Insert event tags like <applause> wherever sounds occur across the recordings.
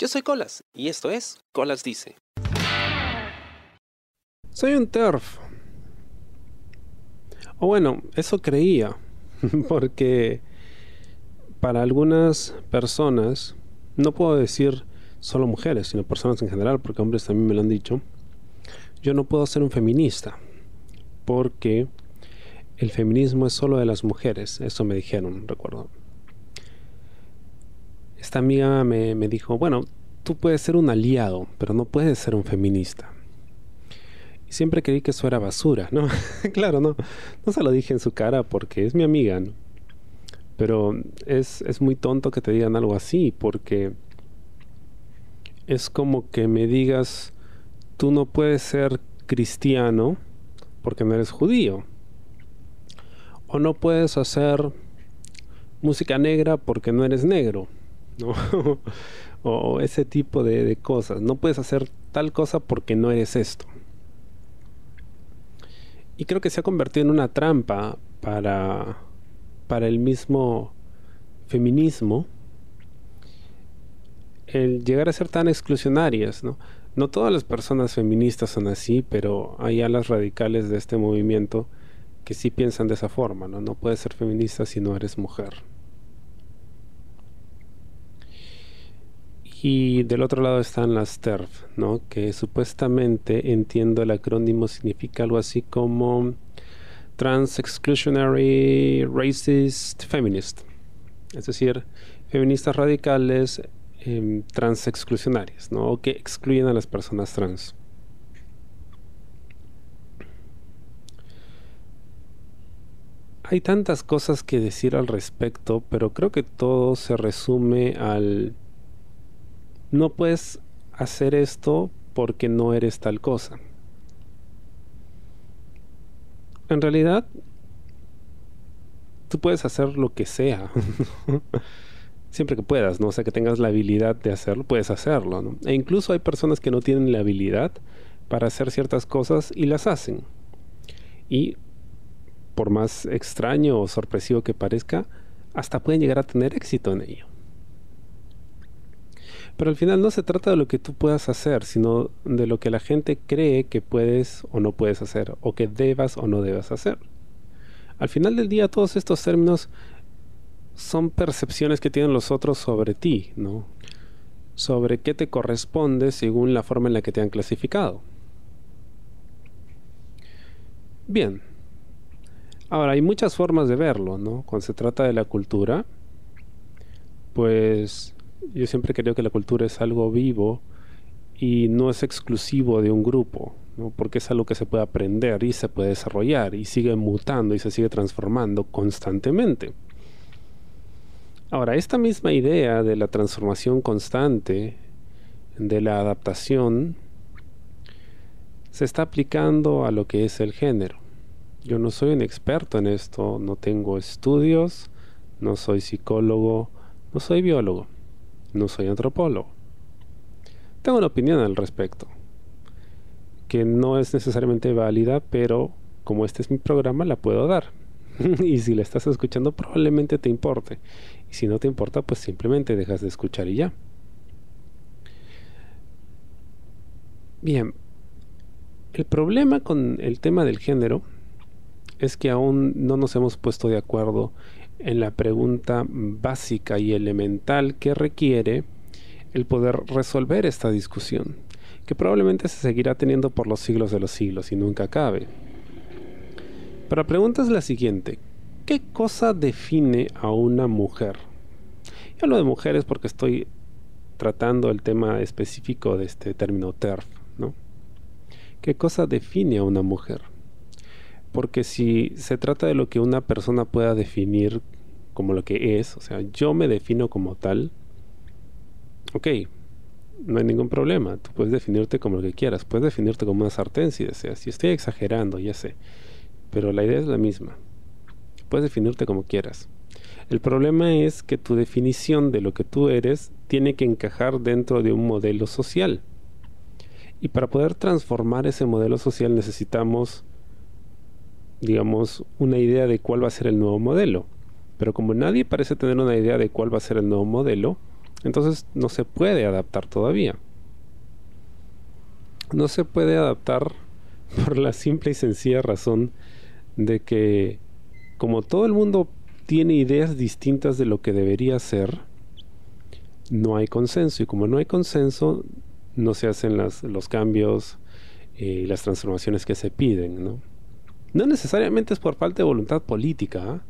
Yo soy Colas y esto es Colas Dice. Soy un TERF. O bueno, eso creía, <laughs> porque para algunas personas, no puedo decir solo mujeres, sino personas en general, porque hombres también me lo han dicho, yo no puedo ser un feminista, porque el feminismo es solo de las mujeres, eso me dijeron, recuerdo. Esta amiga me, me dijo, bueno, tú puedes ser un aliado, pero no puedes ser un feminista. Y siempre creí que eso era basura, ¿no? <laughs> claro, no, no se lo dije en su cara porque es mi amiga, ¿no? Pero es, es muy tonto que te digan algo así, porque es como que me digas, tú no puedes ser cristiano porque no eres judío. O no puedes hacer música negra porque no eres negro. <laughs> o ese tipo de, de cosas. No puedes hacer tal cosa porque no eres esto. Y creo que se ha convertido en una trampa para, para el mismo feminismo el llegar a ser tan exclusionarias, ¿no? No todas las personas feministas son así, pero hay alas radicales de este movimiento que sí piensan de esa forma, ¿no? No puedes ser feminista si no eres mujer. Y del otro lado están las TERF, ¿no? que supuestamente, entiendo el acrónimo, significa algo así como Trans Exclusionary Racist Feminist. Es decir, feministas radicales eh, trans exclusionarias, ¿no? o que excluyen a las personas trans. Hay tantas cosas que decir al respecto, pero creo que todo se resume al no puedes hacer esto porque no eres tal cosa. En realidad, tú puedes hacer lo que sea. <laughs> Siempre que puedas, ¿no? O sea, que tengas la habilidad de hacerlo, puedes hacerlo, ¿no? E incluso hay personas que no tienen la habilidad para hacer ciertas cosas y las hacen. Y por más extraño o sorpresivo que parezca, hasta pueden llegar a tener éxito en ello. Pero al final no se trata de lo que tú puedas hacer, sino de lo que la gente cree que puedes o no puedes hacer, o que debas o no debas hacer. Al final del día todos estos términos son percepciones que tienen los otros sobre ti, ¿no? Sobre qué te corresponde según la forma en la que te han clasificado. Bien. Ahora, hay muchas formas de verlo, ¿no? Cuando se trata de la cultura, pues yo siempre creo que la cultura es algo vivo y no es exclusivo de un grupo, porque es algo que se puede aprender y se puede desarrollar y sigue mutando y se sigue transformando constantemente. Ahora, esta misma idea de la transformación constante, de la adaptación, se está aplicando a lo que es el género. Yo no soy un experto en esto, no tengo estudios, no soy psicólogo, no soy biólogo no soy antropólogo. Tengo una opinión al respecto, que no es necesariamente válida, pero como este es mi programa, la puedo dar. <laughs> y si la estás escuchando, probablemente te importe. Y si no te importa, pues simplemente dejas de escuchar y ya. Bien, el problema con el tema del género es que aún no nos hemos puesto de acuerdo en la pregunta básica y elemental que requiere el poder resolver esta discusión, que probablemente se seguirá teniendo por los siglos de los siglos y nunca acabe. Pero la pregunta es la siguiente, ¿qué cosa define a una mujer? Yo hablo de mujeres porque estoy tratando el tema específico de este término TERF, ¿no? ¿Qué cosa define a una mujer? Porque si se trata de lo que una persona pueda definir como lo que es, o sea, yo me defino como tal, ok, no hay ningún problema, tú puedes definirte como lo que quieras, puedes definirte como una sartén si deseas, si estoy exagerando, ya sé, pero la idea es la misma, puedes definirte como quieras. El problema es que tu definición de lo que tú eres tiene que encajar dentro de un modelo social. Y para poder transformar ese modelo social necesitamos digamos, una idea de cuál va a ser el nuevo modelo. Pero como nadie parece tener una idea de cuál va a ser el nuevo modelo, Entonces no se puede adaptar todavía. No se puede adaptar <laughs> por la simple y sencilla razón de que como todo el mundo tiene ideas distintas de lo que debería ser, no hay consenso. Y como no hay consenso, no se hacen los cambios y las transformaciones que se piden. ¿no? No necesariamente es por falta de voluntad política. ¿ah?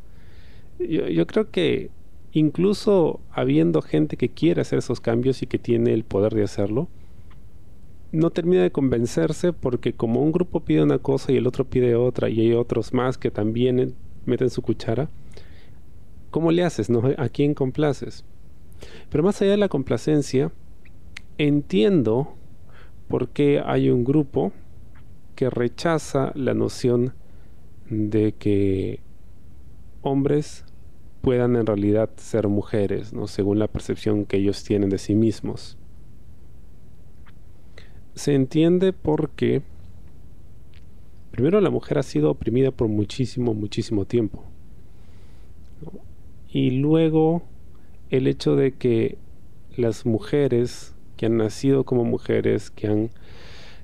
Yo, yo creo que incluso habiendo gente que quiere hacer esos cambios y que tiene el poder de hacerlo, no termina de convencerse porque como un grupo pide una cosa y el otro pide otra y hay otros más que también meten su cuchara, ¿cómo le haces? No? ¿A quién complaces? Pero más allá de la complacencia, entiendo por qué hay un grupo que rechaza la noción de que hombres puedan en realidad ser mujeres, ¿no? según la percepción que ellos tienen de sí mismos. Se entiende porque, primero, la mujer ha sido oprimida por muchísimo, muchísimo tiempo. Y luego, el hecho de que las mujeres que han nacido como mujeres, que han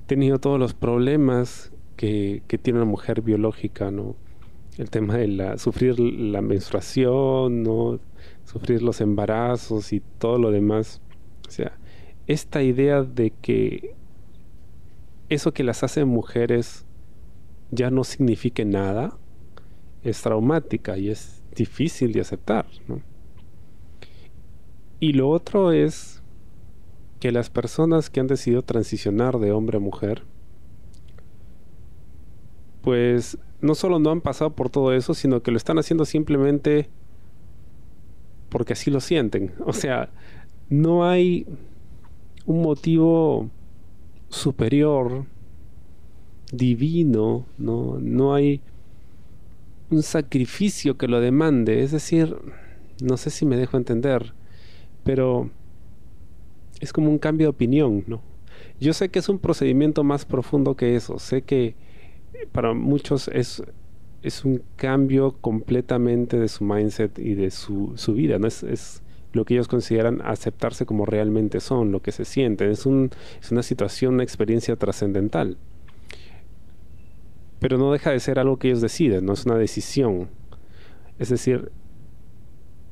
tenido todos los problemas que, tiene una mujer biológica, ¿no? el tema de la, sufrir la menstruación, ¿no? sufrir los embarazos y todo lo demás. O sea, esta idea de que eso que las hace mujeres ya no signifique nada es traumática y es difícil de aceptar. Y lo otro es que las personas que han decidido transicionar de hombre a mujer, pues no solo no han pasado por todo eso, sino que lo están haciendo simplemente porque así lo sienten. O sea, no hay un motivo superior, divino, no, no hay un sacrificio que lo demande. Es decir, no sé si me dejo entender, pero es como un cambio de opinión, ¿no? Yo sé que es un procedimiento más profundo que eso, sé que para muchos es, es un cambio completamente de su mindset y de su, su vida, ¿no? Es, es, lo que ellos consideran aceptarse como realmente son, lo que se sienten. Es, un, es una situación, una experiencia trascendental. Pero no deja de ser algo que ellos deciden, no es una decisión. Es decir,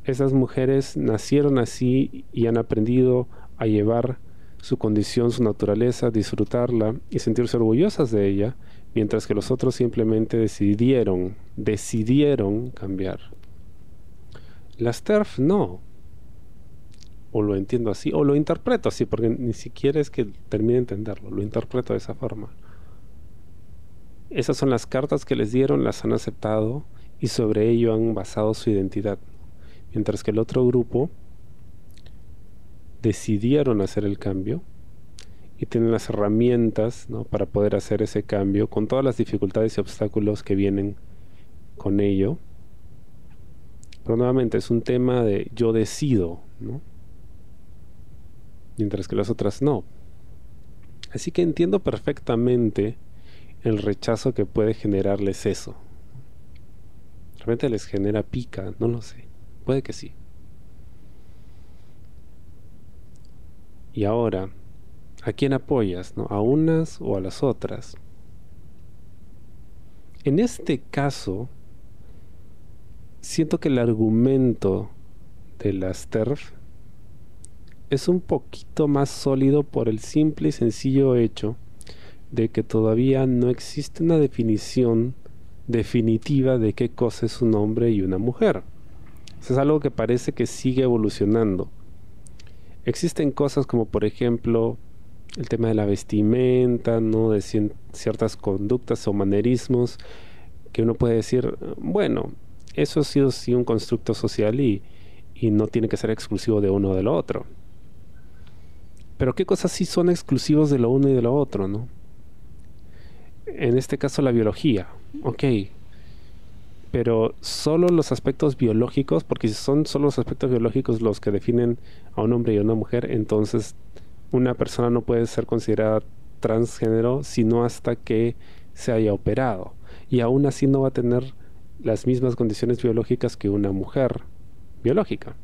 esas mujeres nacieron así y han aprendido a llevar su condición, su naturaleza, disfrutarla y sentirse orgullosas de ella mientras que los otros simplemente decidieron, decidieron cambiar. Las TERF no. O lo entiendo así, o lo interpreto así, porque ni siquiera es que termine de entenderlo, lo interpreto de esa forma. Esas son las cartas que les dieron, las han aceptado y sobre ello han basado su identidad. Mientras que el otro grupo decidieron hacer el cambio y tienen las herramientas para poder hacer ese cambio con todas las dificultades y obstáculos que vienen con ello. Pero nuevamente es un tema de yo decido, mientras que las otras no. Así que entiendo perfectamente el rechazo que puede generarles eso. Realmente les genera pica, no lo sé. Puede que sí. Y ahora, ¿A quién apoyas? ¿no? ¿A unas o a las otras? En este caso, siento que el argumento de las TERF es un poquito más sólido por el simple y sencillo hecho de que todavía no existe una definición definitiva de qué cosa es un hombre y una mujer. Eso es algo que parece que sigue evolucionando. Existen cosas como por ejemplo el tema de la vestimenta, ¿no? de ciertas conductas o manerismos que uno puede decir, bueno, eso ha sido sí un constructo social y, y no tiene que ser exclusivo de uno o de lo otro. Pero qué cosas sí son exclusivos de lo uno y de lo otro, ¿no? En este caso la biología, ok. Pero solo los aspectos biológicos, porque si son solo los aspectos biológicos los que definen a un hombre y a una mujer, entonces una persona no puede ser considerada transgénero sino hasta que se haya operado. Y aún así no va a tener las mismas condiciones biológicas que una mujer biológica.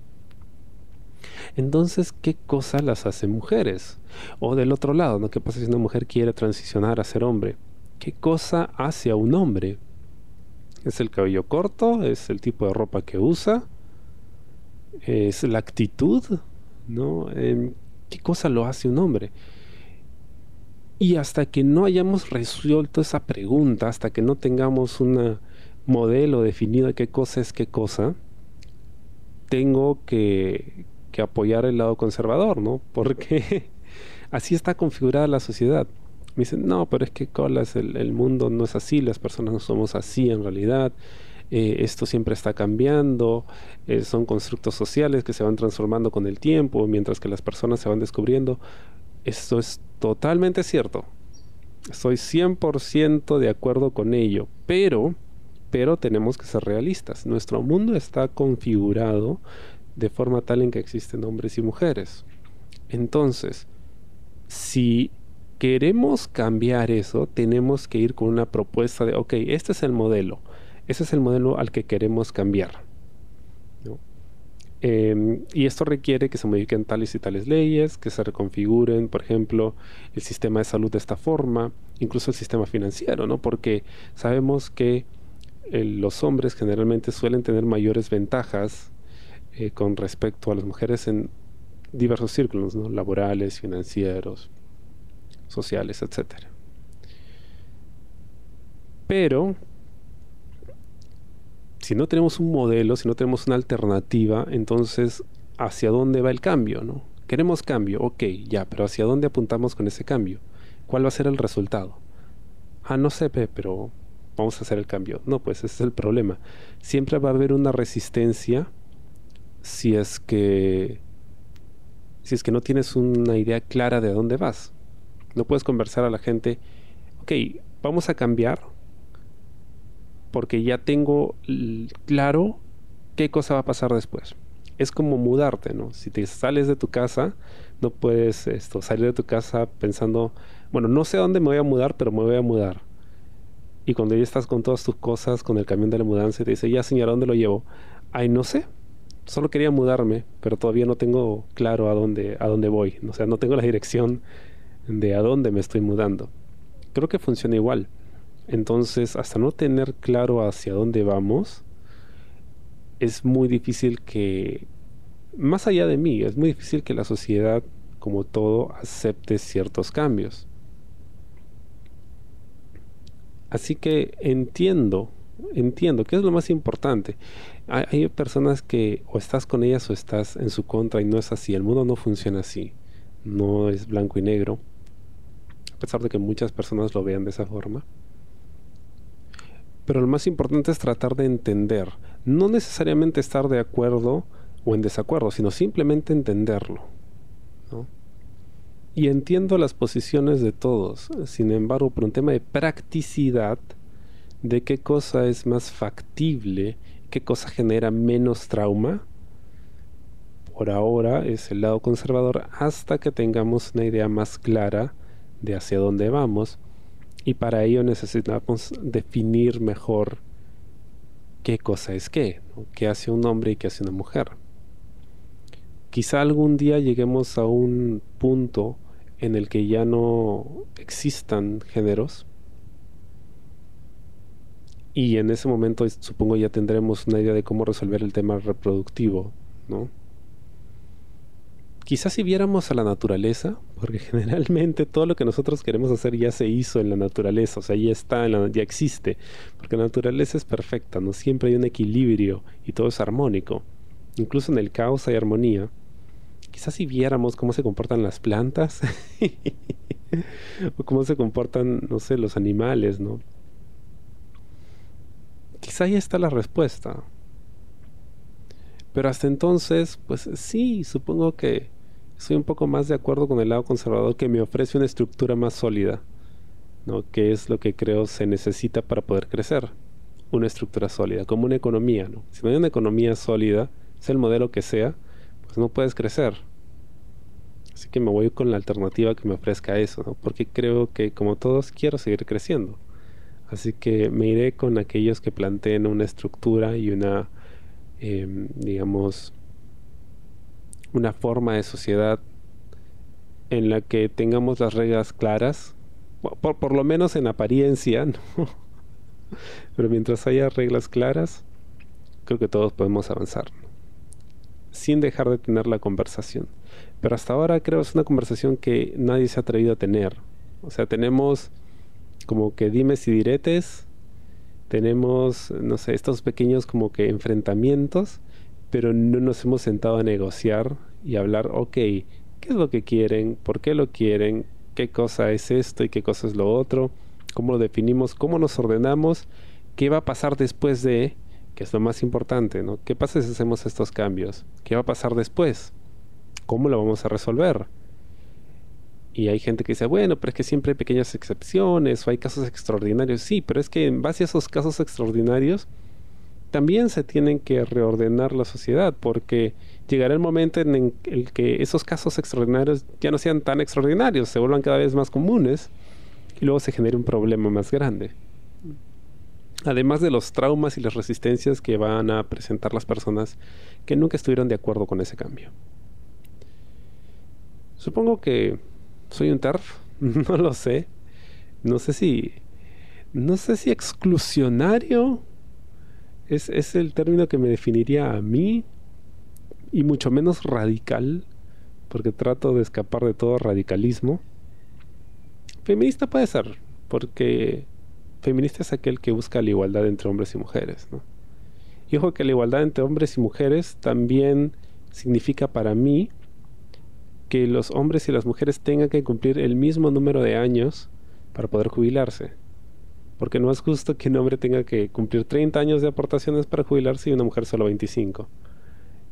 Entonces, ¿qué cosas las hace mujeres? O del otro lado, ¿no? ¿Qué pasa si una mujer quiere transicionar a ser hombre? ¿Qué cosa hace a un hombre? ¿Es el cabello corto? ¿Es el tipo de ropa que usa? ¿Es la actitud? ¿No? Em, ¿Qué cosa lo hace un hombre? Y hasta que no hayamos resuelto esa pregunta, hasta que no tengamos un modelo definido de qué cosa es qué cosa, tengo que, apoyar el lado conservador, ¿no? Porque <laughs> así está configurada la sociedad. Me dicen, no, pero es que colas, el mundo no es así, las personas no somos así en realidad. Eh, esto siempre está cambiando, eh, son constructos sociales que se van transformando con el tiempo, mientras que las personas se van descubriendo. Esto es totalmente cierto. Estoy 100% de acuerdo con ello, pero, pero tenemos que ser realistas. Nuestro mundo está configurado de forma tal en que existen hombres y mujeres. Entonces, si queremos cambiar eso, tenemos que ir con una propuesta de, ok, este es el modelo, ese es el modelo al que queremos cambiar. Em, y esto requiere que se modifiquen tales y tales leyes, que se reconfiguren, por ejemplo, el sistema de salud de esta forma, incluso el sistema financiero, ¿no? Porque sabemos que eh, los hombres generalmente suelen tener mayores ventajas eh, con respecto a las mujeres en diversos círculos, ¿no? laborales, financieros, sociales, etc. Pero, si no tenemos un modelo, si no tenemos una alternativa, entonces, ¿hacia dónde va el cambio? ¿no? Queremos cambio, ok, ya, pero ¿hacia dónde apuntamos con ese cambio? ¿Cuál va a ser el resultado? Ah, no sé, pero vamos a hacer el cambio. No, pues ese es el problema. Siempre va a haber una resistencia si es que si es que no tienes una idea clara de dónde vas. No puedes conversar a la gente, ok, vamos a cambiar porque ya tengo claro qué cosa va a pasar después. Es como mudarte, ¿no? Si te sales de tu casa, no puedes esto, salir de tu casa pensando, bueno, no sé a dónde me voy a mudar, pero me voy a mudar. Y cuando ya estás con todas tus cosas, con el camión de la mudanza, te dice, ya señora, ¿dónde lo llevo? Ay, no sé. Solo quería mudarme, pero todavía no tengo claro a dónde, a dónde voy. O sea, no tengo la dirección de a dónde me estoy mudando. Creo que funciona igual. Entonces, hasta no tener claro hacia dónde vamos, es muy difícil que, más allá de mí, es muy difícil que la sociedad, como todo, acepte ciertos cambios. Así que entiendo, entiendo, que es lo más importante. Hay, hay, personas que o estás con ellas o estás en su contra y no es así. El mundo no funciona así. No es blanco y negro a pesar de que muchas personas lo vean de esa forma. Pero lo más importante es tratar de entender, no necesariamente estar de acuerdo o en desacuerdo, sino simplemente entenderlo. Y entiendo las posiciones de todos, sin embargo, por un tema de practicidad, de qué cosa es más factible, qué cosa genera menos trauma, por ahora es el lado conservador hasta que tengamos una idea más clara de hacia dónde vamos y para ello necesitamos definir mejor qué cosa es qué, qué hace un hombre y qué hace una mujer. Quizá algún día lleguemos a un punto en el que ya no existan géneros y en ese momento supongo ya tendremos una idea de cómo resolver el tema reproductivo, ¿no? Quizás si viéramos a la naturaleza, porque <laughs> generalmente todo lo que nosotros queremos hacer ya se hizo en la naturaleza, o sea, ya está, ya existe, porque la naturaleza es perfecta, no siempre hay un equilibrio y todo es armónico, incluso en el caos hay armonía. Quizás si viéramos cómo se comportan las plantas <laughs> o cómo se comportan, no sé, los animales, ¿no? Quizá ahí está la respuesta. Pero hasta entonces, pues sí, supongo que soy un poco más de acuerdo con el lado conservador que me ofrece una estructura más sólida, ¿no? que es lo que creo se necesita para poder crecer. Una estructura sólida, como una economía. ¿no? Si no hay una economía sólida, sea el modelo que sea, pues no puedes crecer. Así que me voy con la alternativa que me ofrezca eso, ¿no? porque creo que como todos quiero seguir creciendo. Así que me iré con aquellos que planteen una estructura y una, em, digamos, una forma de sociedad en la que tengamos las reglas claras, por, por lo menos en apariencia, <laughs> pero mientras haya reglas claras, creo que todos podemos avanzar, sin dejar de tener la conversación. Pero hasta ahora creo que es una conversación que nadie se ha atrevido a tener. O sea, tenemos como que dimes y diretes, tenemos, no sé, estos pequeños como que enfrentamientos, pero no nos hemos sentado a negociar y hablar, ok, ¿qué es lo que quieren? ¿Por qué lo quieren? ¿Qué cosa es esto y qué cosa es lo otro? ¿Cómo lo definimos? ¿Cómo nos ordenamos? ¿Qué va a pasar después de? Que es lo más importante, ¿no? ¿Qué pasa si hacemos estos cambios? ¿Qué va a pasar después? ¿Cómo lo vamos a resolver? Y hay gente que dice, bueno, pero es que siempre hay pequeñas excepciones o hay casos extraordinarios. Sí, pero es que en base a esos casos extraordinarios, también se tienen que reordenar la sociedad, porque llegará el momento en el que esos casos extraordinarios ya no sean tan extraordinarios, se vuelvan cada vez más comunes y luego se genere un problema más grande. Además de los traumas y las resistencias que van a presentar las personas que nunca estuvieron de acuerdo con ese cambio. Supongo que soy un TERF, <laughs> no lo sé. No sé si. No sé si exclusionario es, es el término que me definiría a mí. Y mucho menos radical, porque trato de escapar de todo radicalismo. Feminista puede ser, porque feminista es aquel que busca la igualdad entre hombres y mujeres. ¿no? Y ojo que la igualdad entre hombres y mujeres también significa para mí que los hombres y las mujeres tengan que cumplir el mismo número de años para poder jubilarse. Porque no es justo que un hombre tenga que cumplir 30 años de aportaciones para jubilarse y una mujer solo 25.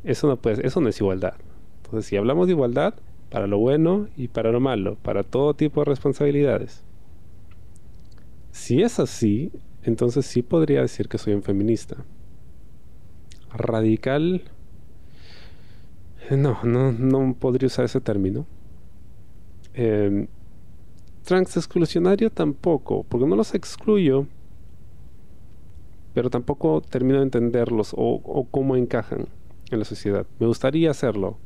Eso no, eso no es igualdad. Entonces, si hablamos de igualdad, para lo bueno y para lo malo, para todo tipo de responsabilidades. Si es así, entonces sí podría decir que soy un feminista. Radical, no, no, no podría usar ese término. Eh, transexclusionario tampoco, porque no los excluyo, pero tampoco termino de entenderlos o, o cómo encajan en la sociedad. Me gustaría hacerlo.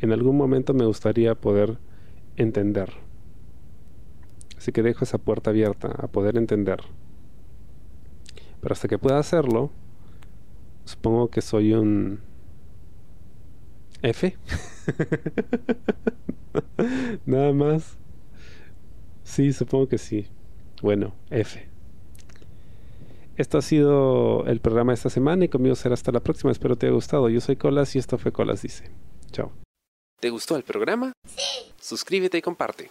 En algún momento me gustaría poder entender. Así que dejo esa puerta abierta a poder entender. Pero hasta que pueda hacerlo, supongo que soy un F. Nada más. Sí, supongo que sí. Bueno, F. Esto ha sido el programa de esta semana y conmigo será hasta la próxima. Espero te haya gustado. Yo soy Colas y esto fue Colas Dice. Chao. ¿Te gustó el programa? Sí. Suscríbete y comparte.